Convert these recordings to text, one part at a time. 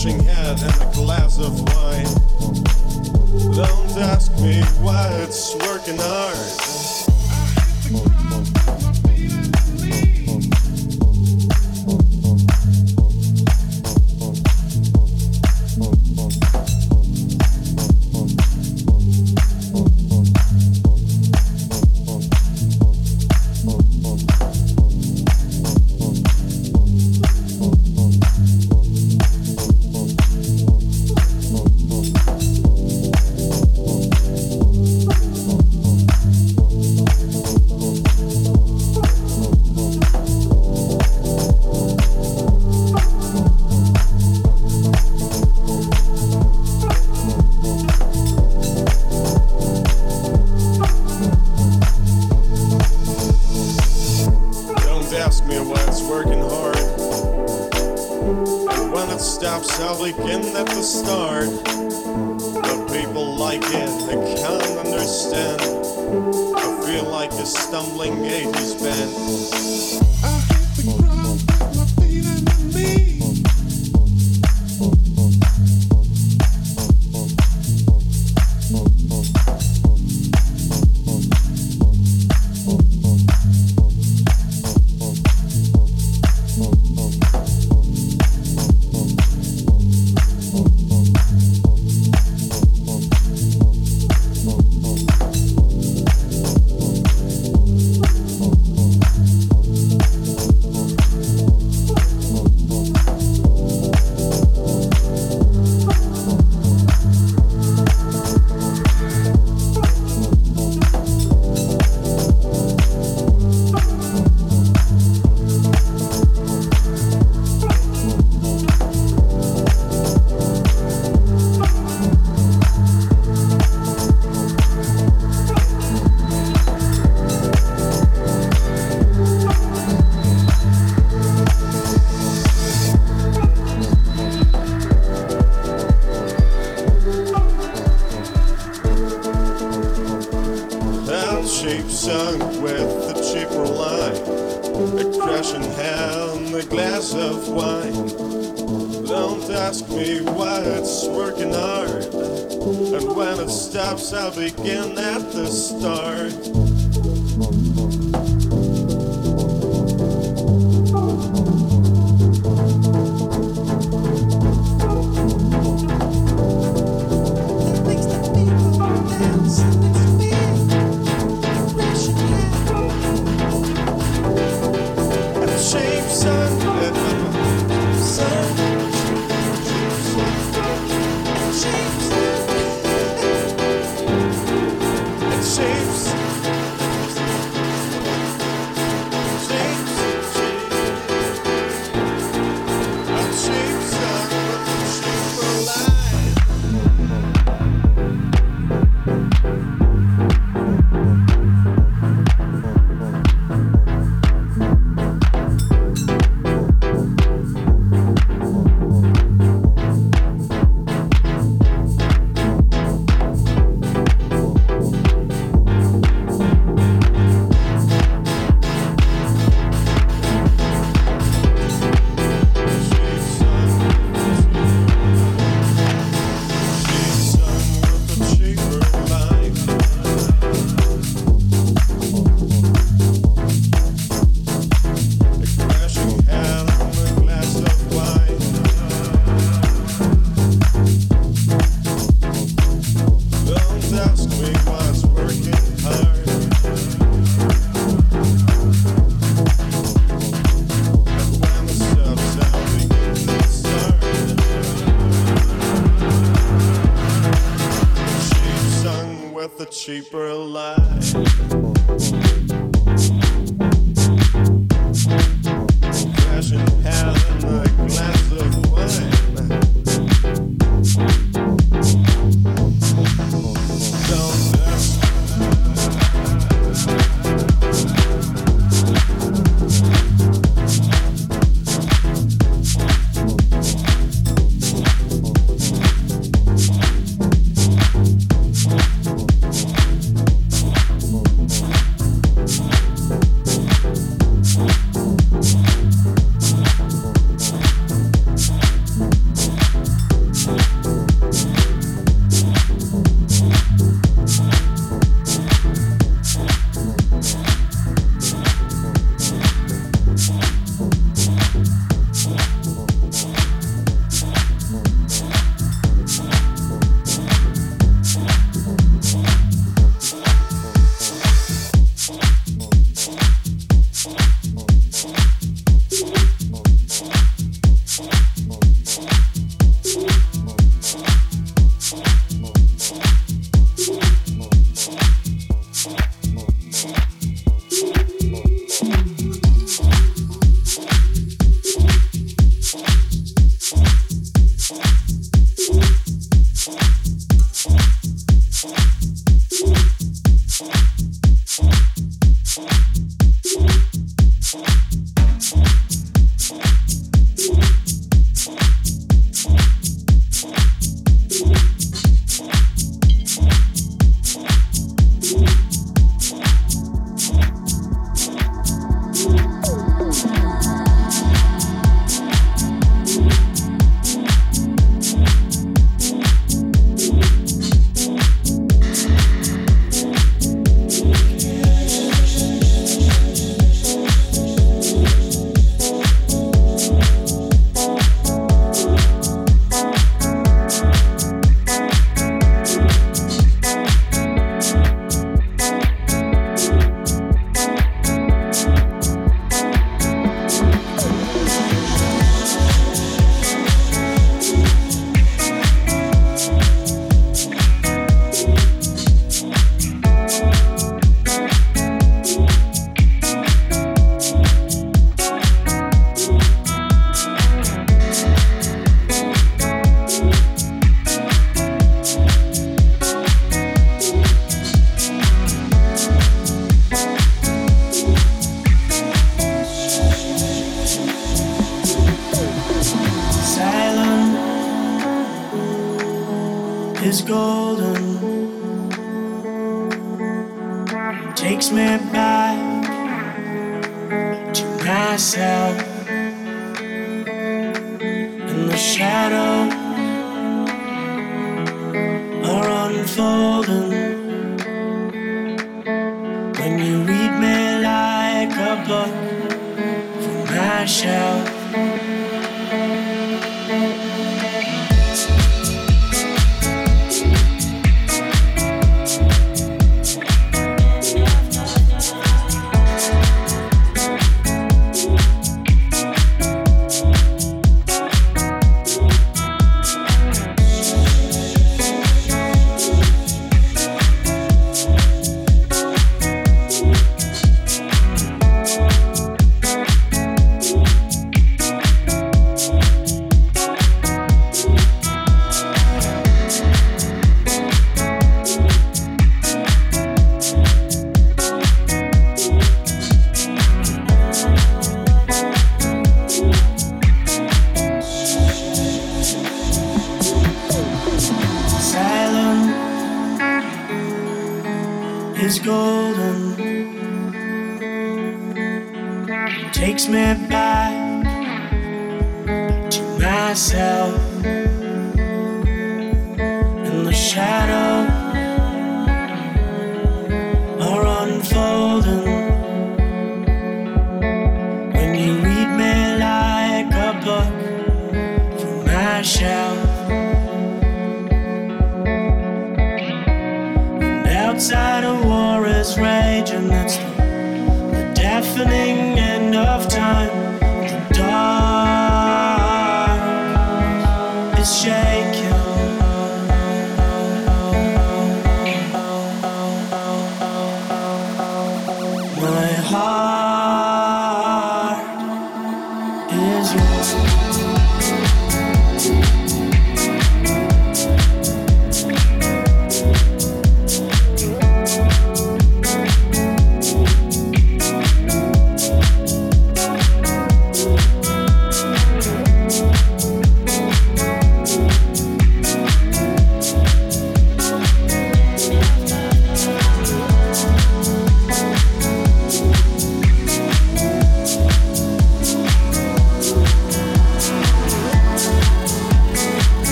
crushing head and a glass of wine. Don't ask me why it's working hard.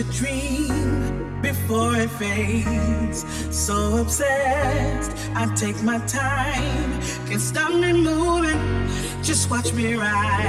A dream before it fades. So obsessed, I take my time, can't stop me moving. Just watch me ride.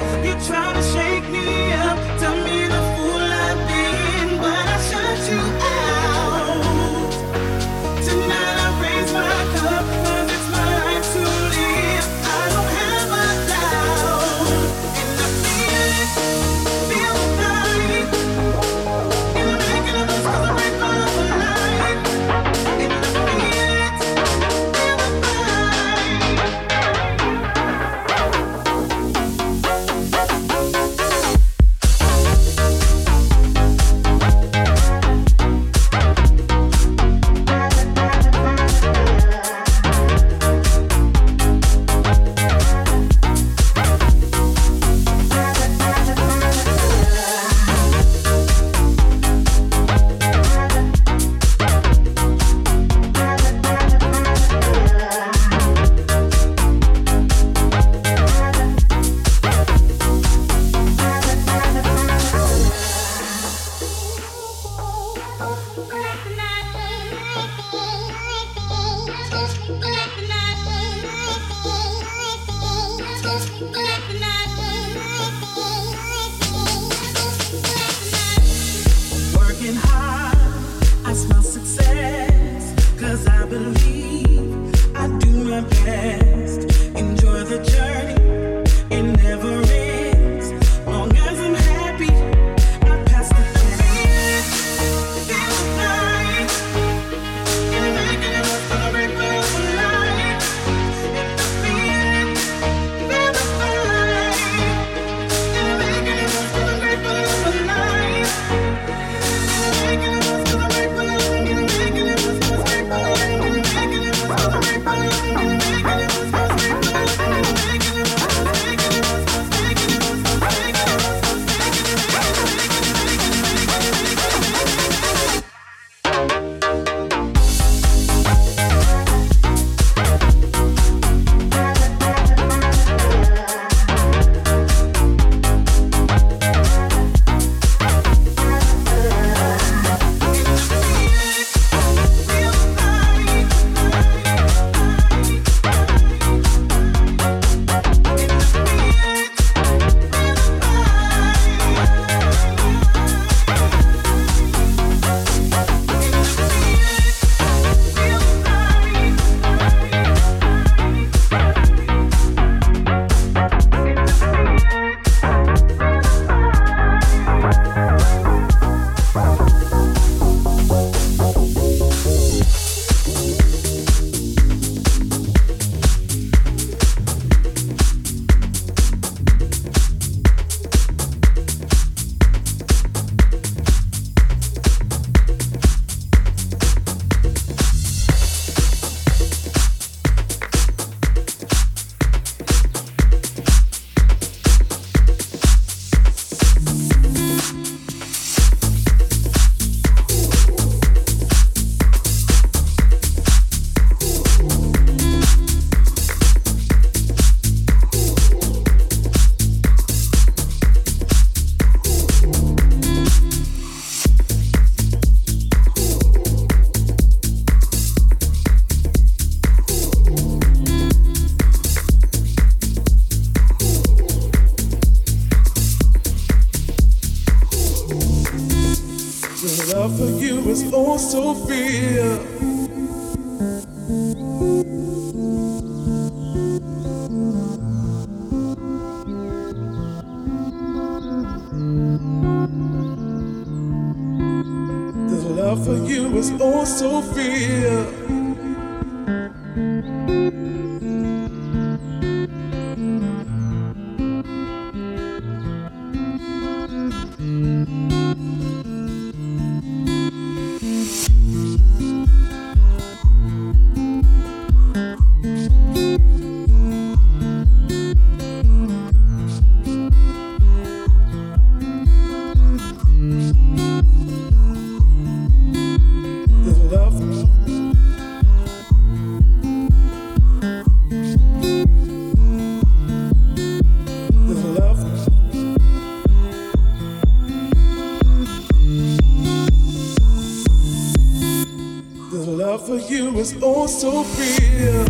Is oh so real.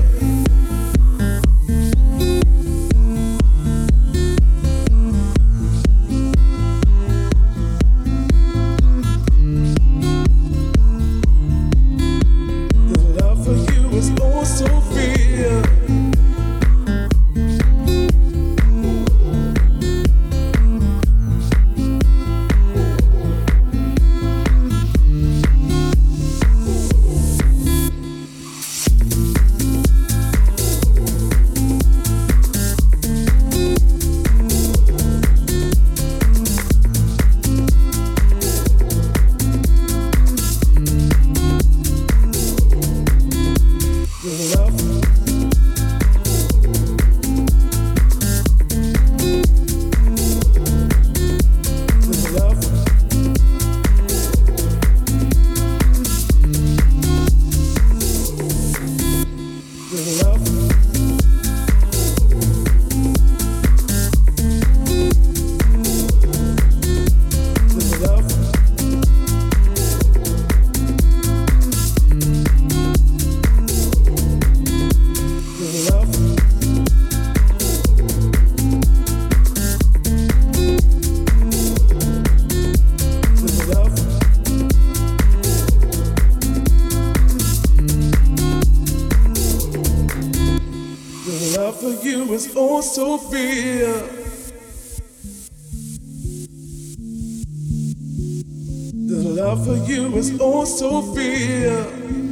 Sofia.